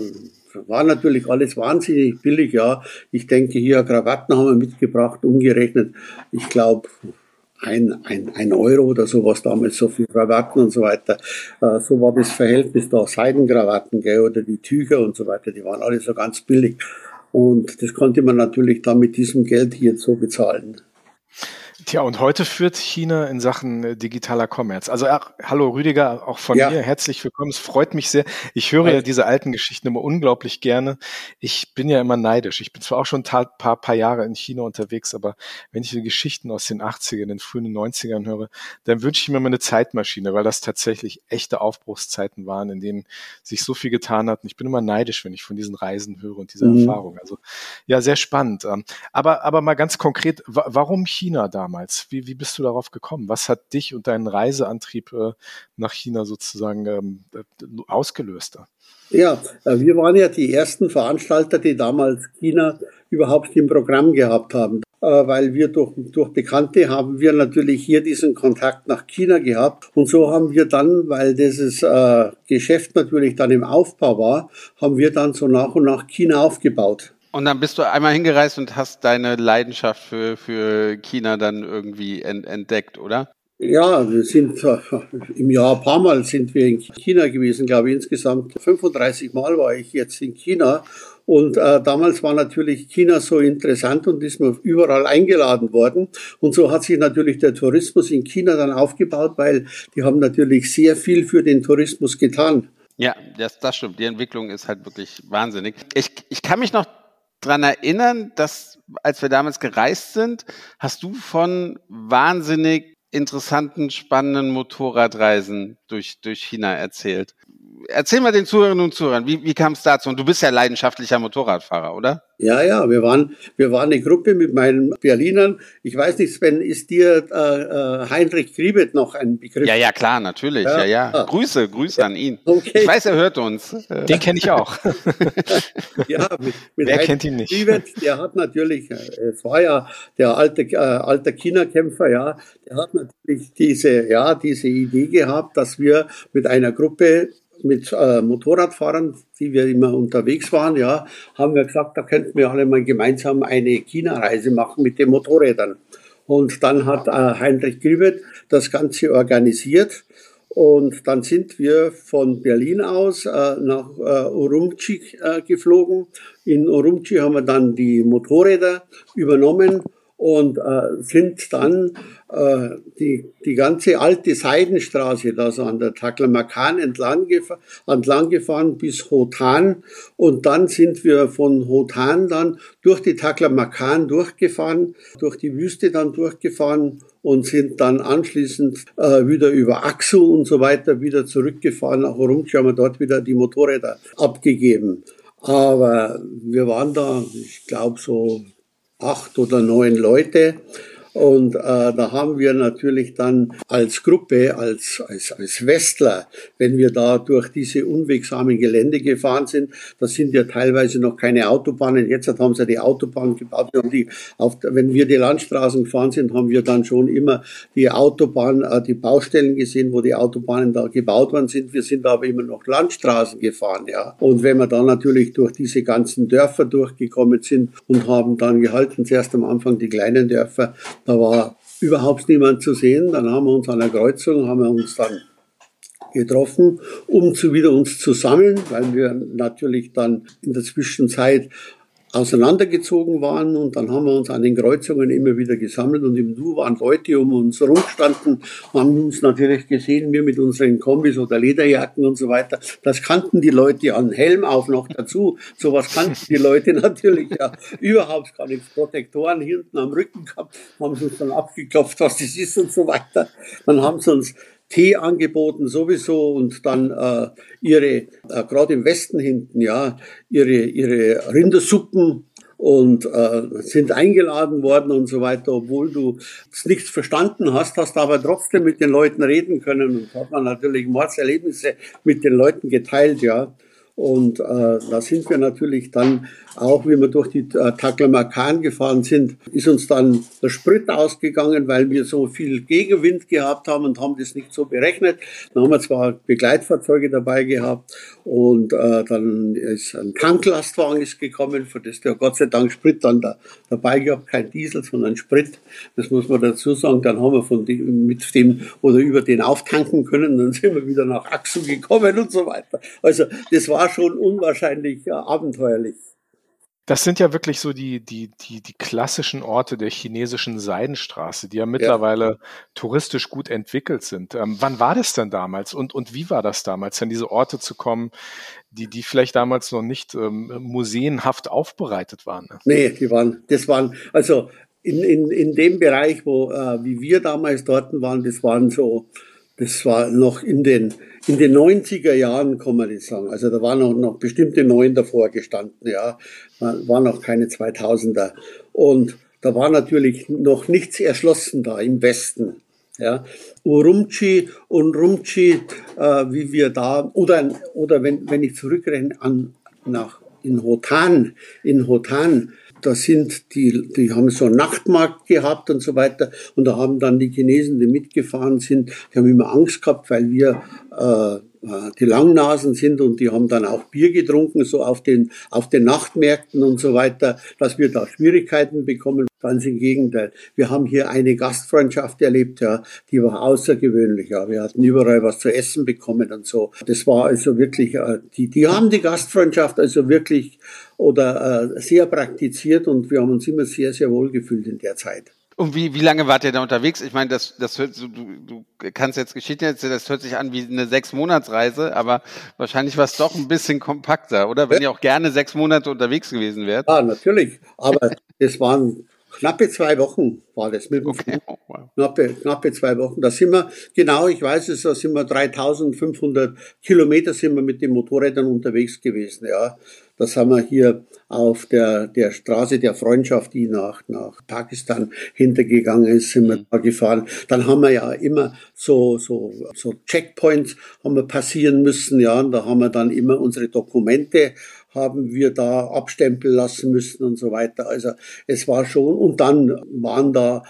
Speaker 4: war natürlich alles wahnsinnig billig, ja. Ich denke, hier Krawatten haben wir mitgebracht, umgerechnet. Ich glaube, ein, ein, ein Euro oder sowas damals, so für Krawatten und so weiter. Äh, so war das Verhältnis da, Seidenkrawatten, gell, oder die Tücher und so weiter, die waren alle so ganz billig. Und das konnte man natürlich dann mit diesem Geld hier so bezahlen.
Speaker 2: Tja, und heute führt China in Sachen äh, digitaler Commerce. Also ach, hallo Rüdiger, auch von ja. mir herzlich willkommen. Es freut mich sehr. Ich höre ja diese alten Geschichten immer unglaublich gerne. Ich bin ja immer neidisch. Ich bin zwar auch schon ein paar, paar Jahre in China unterwegs, aber wenn ich die Geschichten aus den 80ern, den frühen 90ern höre, dann wünsche ich mir mal eine Zeitmaschine, weil das tatsächlich echte Aufbruchszeiten waren, in denen sich so viel getan hat. Und ich bin immer neidisch, wenn ich von diesen Reisen höre und dieser mhm. Erfahrung. Also ja, sehr spannend. Ähm, aber, aber mal ganz konkret, warum China damals? Damals? Wie, wie bist du darauf gekommen? Was hat dich und deinen Reiseantrieb äh, nach China sozusagen ähm, äh, ausgelöst?
Speaker 4: Ja, äh, wir waren ja die ersten Veranstalter, die damals China überhaupt im Programm gehabt haben äh, weil wir durch, durch Bekannte haben wir natürlich hier diesen Kontakt nach China gehabt. Und so haben wir dann, weil dieses äh, Geschäft natürlich dann im Aufbau war, haben wir dann so nach und nach China aufgebaut.
Speaker 1: Und dann bist du einmal hingereist und hast deine Leidenschaft für, für China dann irgendwie entdeckt, oder?
Speaker 4: Ja, wir sind *laughs* im Jahr ein paar Mal sind wir in China gewesen, glaube ich. Insgesamt 35 Mal war ich jetzt in China. Und äh, damals war natürlich China so interessant und ist mir überall eingeladen worden. Und so hat sich natürlich der Tourismus in China dann aufgebaut, weil die haben natürlich sehr viel für den Tourismus getan.
Speaker 1: Ja, das, das stimmt. Die Entwicklung ist halt wirklich wahnsinnig. Ich, ich kann mich noch dran erinnern, dass als wir damals gereist sind, hast du von wahnsinnig interessanten, spannenden Motorradreisen durch, durch China erzählt erzähl mal den Zuhörerinnen und Zuhörern, wie, wie kam es dazu? Und du bist ja leidenschaftlicher Motorradfahrer, oder?
Speaker 4: Ja, ja, wir waren, wir waren eine Gruppe mit meinen Berlinern. Ich weiß nicht, Sven, ist dir äh, äh Heinrich Griebet noch ein Begriff?
Speaker 1: Ja, ja, klar, natürlich. Ja, ja. ja. Ah. Grüße, Grüße ja. an ihn. Okay. Ich weiß, er hört uns.
Speaker 2: Den kenne ich auch. *laughs*
Speaker 4: ja, mit, mit Wer Heinrich kennt ihn nicht? Griebet, der hat natürlich, äh, es war ja der alte, äh, alte China-Kämpfer, ja, der hat natürlich diese, ja, diese Idee gehabt, dass wir mit einer Gruppe mit äh, Motorradfahrern, die wir immer unterwegs waren, ja, haben wir gesagt, da könnten wir alle mal gemeinsam eine China-Reise machen mit den Motorrädern. Und dann hat äh, Heinrich Gribet das Ganze organisiert. Und dann sind wir von Berlin aus äh, nach äh, Urumqi äh, geflogen. In Urumqi haben wir dann die Motorräder übernommen und äh, sind dann äh, die, die ganze alte Seidenstraße, da so an der Taklamakan entlang, gefahr, entlang gefahren bis Hotan und dann sind wir von Hotan dann durch die Taklamakan durchgefahren, durch die Wüste dann durchgefahren und sind dann anschließend äh, wieder über Aksu und so weiter wieder zurückgefahren nach Urumqi, haben wir dort wieder die Motorräder abgegeben. Aber wir waren da, ich glaube, so acht oder neun Leute. Und äh, da haben wir natürlich dann als Gruppe, als, als, als Westler, wenn wir da durch diese unwegsamen Gelände gefahren sind, das sind ja teilweise noch keine Autobahnen. Jetzt haben sie die Autobahn gebaut. Die, auf, wenn wir die Landstraßen gefahren sind, haben wir dann schon immer die Autobahn, äh, die Baustellen gesehen, wo die Autobahnen da gebaut worden sind. Wir sind aber immer noch Landstraßen gefahren, ja. Und wenn wir dann natürlich durch diese ganzen Dörfer durchgekommen sind und haben dann gehalten, zuerst am Anfang die kleinen Dörfer, da war überhaupt niemand zu sehen. Dann haben wir uns an der Kreuzung, haben wir uns dann getroffen, um zu wieder uns zu sammeln, weil wir natürlich dann in der Zwischenzeit auseinandergezogen waren und dann haben wir uns an den Kreuzungen immer wieder gesammelt und im Nu waren Leute um uns rumgestanden, haben uns natürlich gesehen, wir mit unseren Kombis oder Lederjacken und so weiter. Das kannten die Leute an Helm auf noch dazu. Sowas kannten die Leute *laughs* natürlich ja überhaupt gar nicht. Protektoren hinten am Rücken gehabt, haben sie uns dann abgeklopft, was das ist und so weiter. Dann haben sie uns Tee angeboten sowieso und dann äh, ihre, äh, gerade im Westen hinten, ja, ihre, ihre Rindersuppen und äh, sind eingeladen worden und so weiter, obwohl du nichts verstanden hast, hast aber trotzdem mit den Leuten reden können und hat man natürlich Mordserlebnisse mit den Leuten geteilt, ja. Und äh, da sind wir natürlich dann auch, wie wir durch die äh, Taklamakan gefahren sind, ist uns dann der Sprit ausgegangen, weil wir so viel Gegenwind gehabt haben und haben das nicht so berechnet. Dann haben wir zwar Begleitfahrzeuge dabei gehabt und äh, dann ist ein Tanklastwagen ist gekommen, für das der Gott sei Dank Sprit dann da, dabei gehabt, kein Diesel, sondern Sprit. Das muss man dazu sagen. Dann haben wir von dem, mit dem oder über den auftanken können, dann sind wir wieder nach Axel gekommen und so weiter. Also das war schon unwahrscheinlich äh, abenteuerlich.
Speaker 2: Das sind ja wirklich so die, die, die, die klassischen Orte der chinesischen Seidenstraße, die ja mittlerweile ja. touristisch gut entwickelt sind. Ähm, wann war das denn damals und, und wie war das damals, an diese Orte zu kommen, die, die vielleicht damals noch nicht ähm, museenhaft aufbereitet waren?
Speaker 4: Ne? Nee, die waren, das waren, also in, in, in dem Bereich, wo, äh, wie wir damals dort waren, das waren so, das war noch in den, in den 90er Jahren, kann man das sagen. Also da waren noch, noch bestimmte Neuen davor gestanden, ja. Waren noch keine 2000er. Und da war natürlich noch nichts erschlossen da im Westen. Ja, Urumqi und Rumqi, äh, wie wir da, oder, oder wenn, wenn ich zurückrechne an, nach, in Hotan, in Hotan, da sind die, die haben so einen Nachtmarkt gehabt und so weiter. Und da haben dann die Chinesen, die mitgefahren sind, die haben immer Angst gehabt, weil wir äh, die Langnasen sind und die haben dann auch Bier getrunken, so auf den, auf den Nachtmärkten und so weiter, dass wir da Schwierigkeiten bekommen. Ganz im Gegenteil. Wir haben hier eine Gastfreundschaft erlebt, ja, die war außergewöhnlich. Ja. Wir hatten überall was zu essen bekommen und so. Das war also wirklich, äh, die, die haben die Gastfreundschaft also wirklich oder äh, sehr praktiziert und wir haben uns immer sehr, sehr wohl gefühlt in der Zeit.
Speaker 1: Und wie, wie lange wart ihr da unterwegs? Ich meine, das, das hört, du, du kannst jetzt Geschichten erzählen, das hört sich an wie eine Sechs-Monats-Reise, aber wahrscheinlich war es doch ein bisschen kompakter, oder? Wenn ihr auch gerne sechs Monate unterwegs gewesen wärt.
Speaker 4: Ja, natürlich. Aber es waren knappe zwei Wochen, war das mit dem okay. Oh, wow. knappe, knappe zwei Wochen. Da sind wir, genau, ich weiß es, da sind wir 3500 Kilometer sind wir mit den Motorrädern unterwegs gewesen, ja. Das haben wir hier auf der, der Straße der Freundschaft, die nach, nach Pakistan hintergegangen ist, sind wir mhm. da gefahren. Dann haben wir ja immer so, so, so Checkpoints haben wir passieren müssen, ja. Und da haben wir dann immer unsere Dokumente haben wir da abstempeln lassen müssen und so weiter. Also es war schon, und dann waren da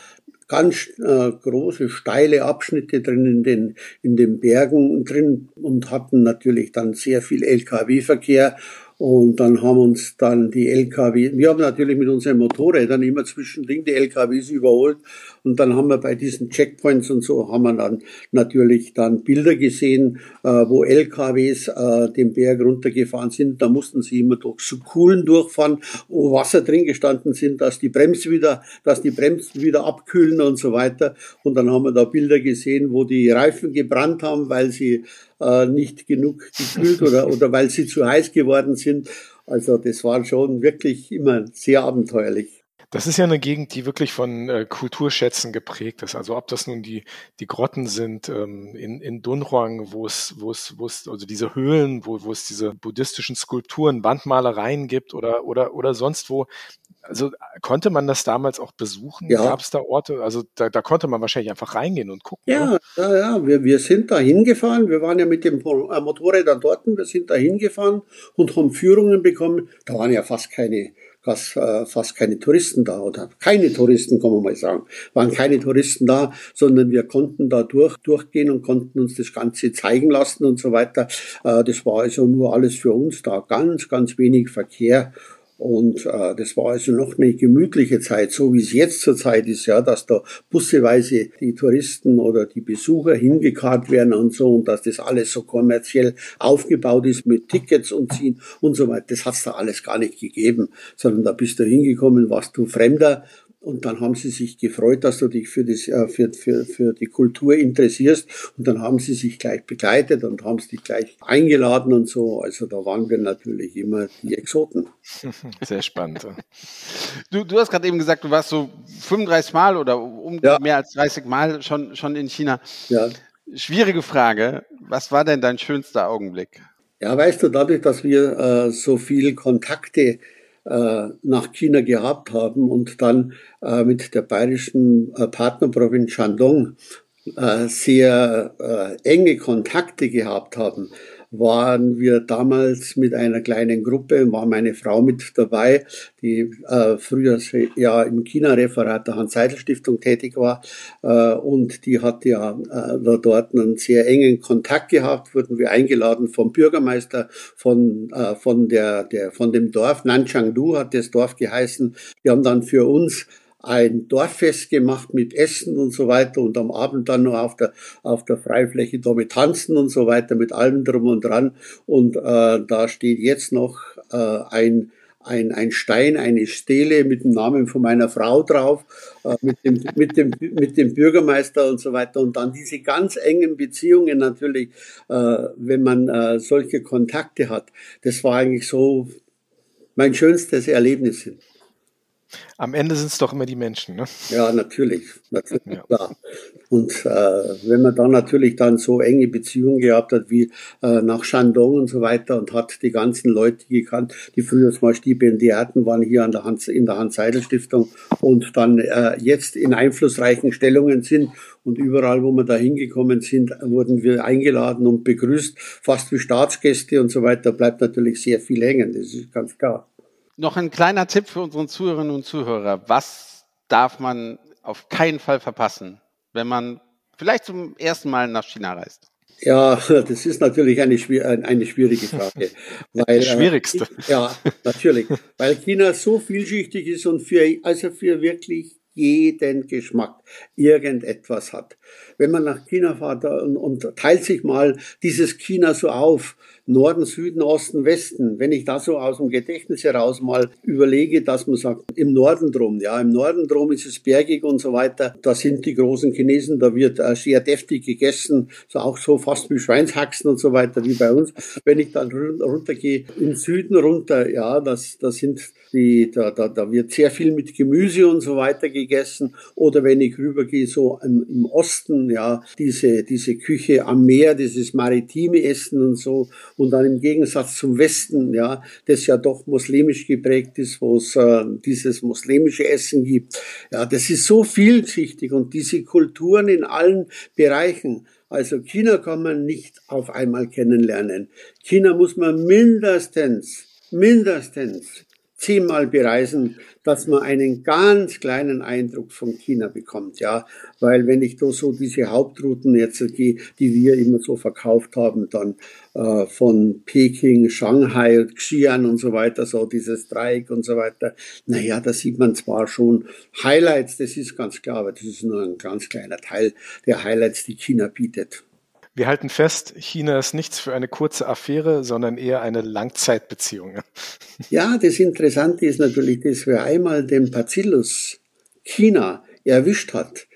Speaker 4: ganz äh, große, steile Abschnitte drin in den, in den Bergen drin und hatten natürlich dann sehr viel Lkw-Verkehr und dann haben uns dann die LKW, wir haben natürlich mit unseren Motorrädern immer zwischendrin die LKWs überholt. Und dann haben wir bei diesen Checkpoints und so, haben wir dann natürlich dann Bilder gesehen, äh, wo LKWs äh, den Berg runtergefahren sind. Da mussten sie immer durch so Kuhlen durchfahren, wo Wasser drin gestanden sind, dass die Bremsen wieder, dass die Bremsen wieder abkühlen und so weiter. Und dann haben wir da Bilder gesehen, wo die Reifen gebrannt haben, weil sie äh, nicht genug gekühlt oder, *laughs* oder weil sie zu heiß geworden sind. Also das war schon wirklich immer sehr abenteuerlich.
Speaker 2: Das ist ja eine Gegend, die wirklich von äh, Kulturschätzen geprägt ist. Also ob das nun die, die Grotten sind ähm, in, in Dunhuang, wo es, wo es, wo es, also diese Höhlen, wo, wo es diese buddhistischen Skulpturen, Wandmalereien gibt oder, oder, oder sonst wo. Also konnte man das damals auch besuchen? Ja. Gab es da Orte? Also da, da konnte man wahrscheinlich einfach reingehen und gucken.
Speaker 4: Ja, ja, ja. Wir, wir sind da hingefahren. Wir waren ja mit dem äh, Motorrädern dort. Wir sind da hingefahren und haben Führungen bekommen. Da waren ja fast keine fast, äh, fast keine Touristen da oder keine Touristen, kann man mal sagen, waren keine Touristen da, sondern wir konnten da durch, durchgehen und konnten uns das Ganze zeigen lassen und so weiter. Äh, das war also nur alles für uns da, ganz, ganz wenig Verkehr und äh, das war also noch eine gemütliche Zeit, so wie es jetzt zur Zeit ist, ja, dass da busseweise die Touristen oder die Besucher hingekarrt werden und so und dass das alles so kommerziell aufgebaut ist mit Tickets und ziehen und so weiter. Das hat's da alles gar nicht gegeben, sondern da bist du hingekommen, warst du Fremder und dann haben sie sich gefreut, dass du dich für, das, äh, für, für, für die Kultur interessierst. Und dann haben sie sich gleich begleitet und haben dich gleich eingeladen und so. Also da waren wir natürlich immer die Exoten. *laughs*
Speaker 2: Sehr spannend.
Speaker 1: Du, du hast gerade eben gesagt, du warst so 35 Mal oder um ja. mehr als 30 Mal schon, schon in China. Ja. Schwierige Frage. Was war denn dein schönster Augenblick?
Speaker 4: Ja, weißt du, dadurch, dass wir äh, so viel Kontakte äh, nach China gehabt haben und dann äh, mit der bayerischen äh, Partnerprovinz Shandong sehr enge Kontakte gehabt haben, waren wir damals mit einer kleinen Gruppe, war meine Frau mit dabei, die äh, früher ja im China-Referat der Hans-Seidel-Stiftung tätig war äh, und die hat ja äh, dort einen sehr engen Kontakt gehabt, wurden wir eingeladen vom Bürgermeister von, äh, von, der, der, von dem Dorf, Nanchangdu hat das Dorf geheißen. Wir haben dann für uns ein Dorffest gemacht mit Essen und so weiter und am Abend dann noch auf der, auf der Freifläche da mit Tanzen und so weiter, mit allem drum und dran. Und äh, da steht jetzt noch äh, ein, ein, ein Stein, eine Stele mit dem Namen von meiner Frau drauf, äh, mit, dem, mit, dem, mit dem Bürgermeister und so weiter. Und dann diese ganz engen Beziehungen natürlich, äh, wenn man äh, solche Kontakte hat. Das war eigentlich so mein schönstes Erlebnis.
Speaker 2: Am Ende sind es doch immer die Menschen, ne?
Speaker 4: Ja, natürlich, natürlich ja. klar. Und äh, wenn man dann natürlich dann so enge Beziehungen gehabt hat wie äh, nach Shandong und so weiter und hat die ganzen Leute gekannt, die früher mal Stipendiaten waren hier an der Hans, in der Hans-Seidel-Stiftung und dann äh, jetzt in einflussreichen Stellungen sind und überall, wo wir da hingekommen sind, wurden wir eingeladen und begrüßt, fast wie Staatsgäste und so weiter, bleibt natürlich sehr viel hängen, das ist ganz klar.
Speaker 1: Noch ein kleiner Tipp für unsere Zuhörerinnen und Zuhörer. Was darf man auf keinen Fall verpassen, wenn man vielleicht zum ersten Mal nach China reist?
Speaker 4: Ja, das ist natürlich eine, eine schwierige Frage. *laughs*
Speaker 2: Weil, Die äh, schwierigste.
Speaker 4: Äh, ja, natürlich. Weil China so vielschichtig ist und für, also für wirklich jeden Geschmack irgendetwas hat. Wenn man nach China fährt und, und teilt sich mal dieses China so auf, Norden, Süden, Osten, Westen. Wenn ich da so aus dem Gedächtnis heraus mal überlege, dass man sagt, im Norden drum, ja, im Norden drum ist es bergig und so weiter. Da sind die großen Chinesen, da wird äh, sehr deftig gegessen, so auch so fast wie Schweinshaxen und so weiter wie bei uns. Wenn ich dann runtergehe, im Süden runter, ja, das, das sind die, da, da, da wird sehr viel mit Gemüse und so weiter gegessen gegessen oder wenn ich rübergehe so im, Osten, ja, diese, diese Küche am Meer, dieses maritime Essen und so und dann im Gegensatz zum Westen, ja, das ja doch muslimisch geprägt ist, wo es äh, dieses muslimische Essen gibt. Ja, das ist so vielschichtig und diese Kulturen in allen Bereichen. Also China kann man nicht auf einmal kennenlernen. China muss man mindestens, mindestens zehnmal bereisen, dass man einen ganz kleinen Eindruck von China bekommt, ja. Weil wenn ich da so diese Hauptrouten jetzt gehe, die wir immer so verkauft haben, dann äh, von Peking, Shanghai, Xi'an und so weiter, so dieses Dreieck und so weiter, naja, da sieht man zwar schon Highlights, das ist ganz klar, aber das ist nur ein ganz kleiner Teil der Highlights, die China bietet.
Speaker 2: Wir halten fest, China ist nichts für eine kurze Affäre, sondern eher eine Langzeitbeziehung.
Speaker 4: Ja, das Interessante ist natürlich, dass wer einmal den Bacillus China erwischt hat,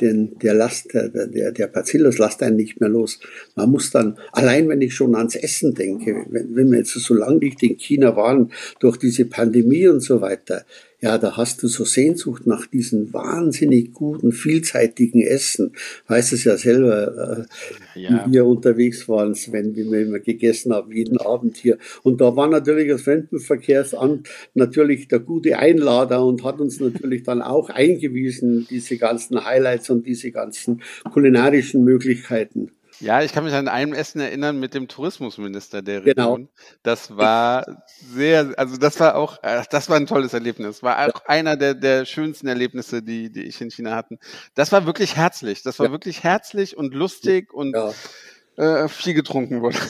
Speaker 4: denn der Last, der, der Bacillus lasst einen nicht mehr los. Man muss dann, allein wenn ich schon ans Essen denke, wenn, wenn wir jetzt so lange nicht in China waren, durch diese Pandemie und so weiter, ja, da hast du so Sehnsucht nach diesem wahnsinnig guten, vielzeitigen Essen. Weißt es ja selber, äh, ja. wie wir unterwegs waren, Sven, wie wir immer gegessen haben, jeden Abend hier. Und da war natürlich das Fremdenverkehrsamt natürlich der gute Einlader und hat uns natürlich dann auch eingewiesen, diese ganzen Highlights und diese ganzen kulinarischen Möglichkeiten.
Speaker 1: Ja, ich kann mich an einem Essen erinnern mit dem Tourismusminister der. Region. Genau. Das war sehr, also das war auch, das war ein tolles Erlebnis. War auch einer der, der schönsten Erlebnisse, die, die ich in China hatten. Das war wirklich herzlich. Das war ja. wirklich herzlich und lustig und ja. äh, viel getrunken wurde. *laughs*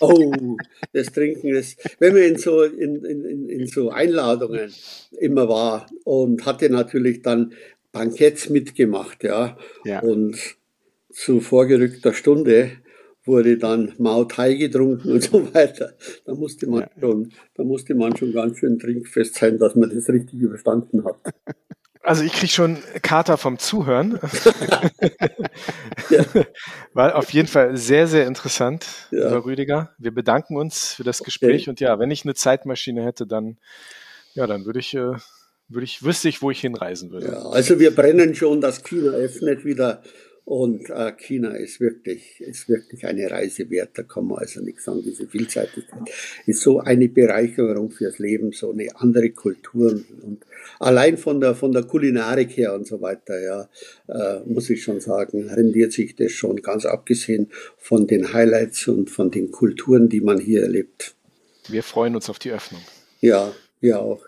Speaker 4: Oh, das Trinken ist, wenn man in so, in, in, in so Einladungen immer war und hatte natürlich dann Banketts mitgemacht, ja. ja. Und zu vorgerückter Stunde wurde dann Mao Tai getrunken und *laughs* so weiter. Da musste man schon, da musste man schon ganz schön trinkfest sein, dass man das richtig überstanden hat.
Speaker 2: Also ich kriege schon Kater vom Zuhören. *laughs* ja. *laughs* War auf jeden Fall sehr, sehr interessant, ja. Herr Rüdiger. Wir bedanken uns für das Gespräch okay. und ja, wenn ich eine Zeitmaschine hätte, dann ja, dann würde ich, äh, würde ich, wüsste ich, wo ich hinreisen würde. Ja,
Speaker 4: also wir brennen schon, dass China öffnet wieder und äh, China ist wirklich, ist wirklich eine Reise wert, da kann man also nichts sagen. Diese Vielseitigkeit ist so eine Bereicherung fürs Leben, so eine andere Kultur. Und allein von der, von der Kulinarik her und so weiter, ja, äh, muss ich schon sagen, rendiert sich das schon, ganz abgesehen von den Highlights und von den Kulturen, die man hier erlebt.
Speaker 2: Wir freuen uns auf die Öffnung.
Speaker 4: Ja, wir auch.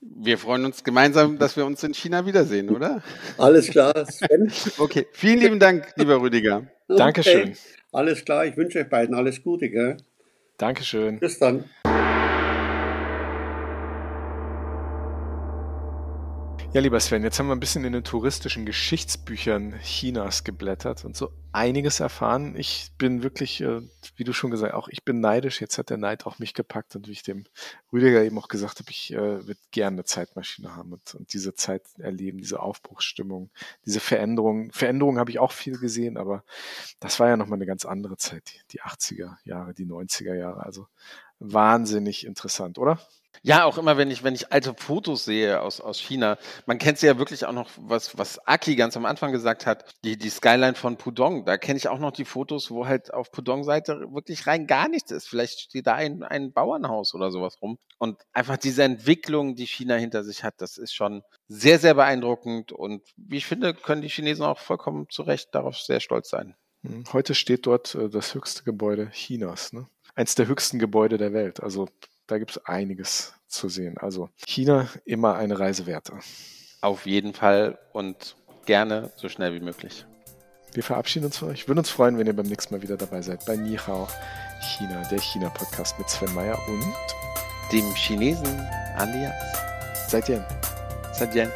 Speaker 1: Wir freuen uns gemeinsam, dass wir uns in China wiedersehen, oder?
Speaker 4: Alles klar, Sven. *laughs*
Speaker 1: Okay, vielen lieben Dank, lieber Rüdiger.
Speaker 2: Okay. Dankeschön.
Speaker 4: Alles klar, ich wünsche euch beiden alles Gute. Gell?
Speaker 2: Dankeschön.
Speaker 4: Bis dann.
Speaker 2: Ja, lieber Sven, jetzt haben wir ein bisschen in den touristischen Geschichtsbüchern Chinas geblättert und so einiges erfahren. Ich bin wirklich, äh, wie du schon gesagt hast, auch ich bin neidisch. Jetzt hat der Neid auch mich gepackt und wie ich dem Rüdiger eben auch gesagt habe, ich äh, würde gerne eine Zeitmaschine haben und, und diese Zeit erleben, diese Aufbruchsstimmung, diese Veränderung. Veränderungen habe ich auch viel gesehen, aber das war ja nochmal eine ganz andere Zeit, die, die 80er Jahre, die 90er Jahre. Also wahnsinnig interessant, oder?
Speaker 1: Ja, auch immer, wenn ich, wenn ich alte Fotos sehe aus, aus China, man kennt sie ja wirklich auch noch, was, was Aki ganz am Anfang gesagt hat, die, die Skyline von Pudong, da kenne ich auch noch die Fotos, wo halt auf Pudong-Seite wirklich rein gar nichts ist. Vielleicht steht da ein, ein Bauernhaus oder sowas rum. Und einfach diese Entwicklung, die China hinter sich hat, das ist schon sehr, sehr beeindruckend. Und wie ich finde, können die Chinesen auch vollkommen zu Recht darauf sehr stolz sein.
Speaker 2: Hm, heute steht dort äh, das höchste Gebäude Chinas. Ne? Eins der höchsten Gebäude der Welt. Also da gibt es einiges zu sehen. Also China immer eine Reise wert.
Speaker 1: Auf jeden Fall und gerne so schnell wie möglich.
Speaker 2: Wir verabschieden uns von euch. Würden uns freuen, wenn ihr beim nächsten Mal wieder dabei seid bei Nihao China, der China-Podcast mit Sven Meyer und
Speaker 1: dem Chinesen Andi.
Speaker 2: Seid ihr?
Speaker 1: Seid ihr?